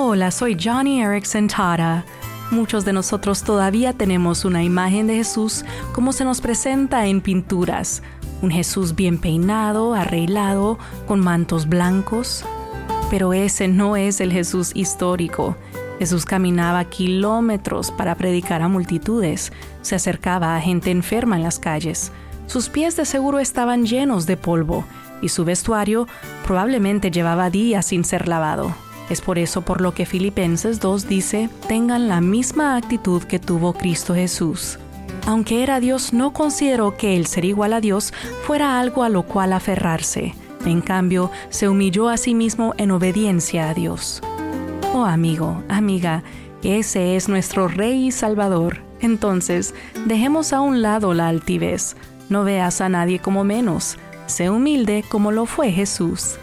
Hola, soy Johnny Erickson Tara. Muchos de nosotros todavía tenemos una imagen de Jesús como se nos presenta en pinturas. Un Jesús bien peinado, arreglado, con mantos blancos. Pero ese no es el Jesús histórico. Jesús caminaba kilómetros para predicar a multitudes, se acercaba a gente enferma en las calles. Sus pies de seguro estaban llenos de polvo y su vestuario probablemente llevaba días sin ser lavado. Es por eso por lo que Filipenses 2 dice, tengan la misma actitud que tuvo Cristo Jesús. Aunque era Dios, no consideró que el ser igual a Dios fuera algo a lo cual aferrarse. En cambio, se humilló a sí mismo en obediencia a Dios. Oh amigo, amiga, ese es nuestro Rey y Salvador. Entonces, dejemos a un lado la altivez. No veas a nadie como menos. Sé humilde como lo fue Jesús.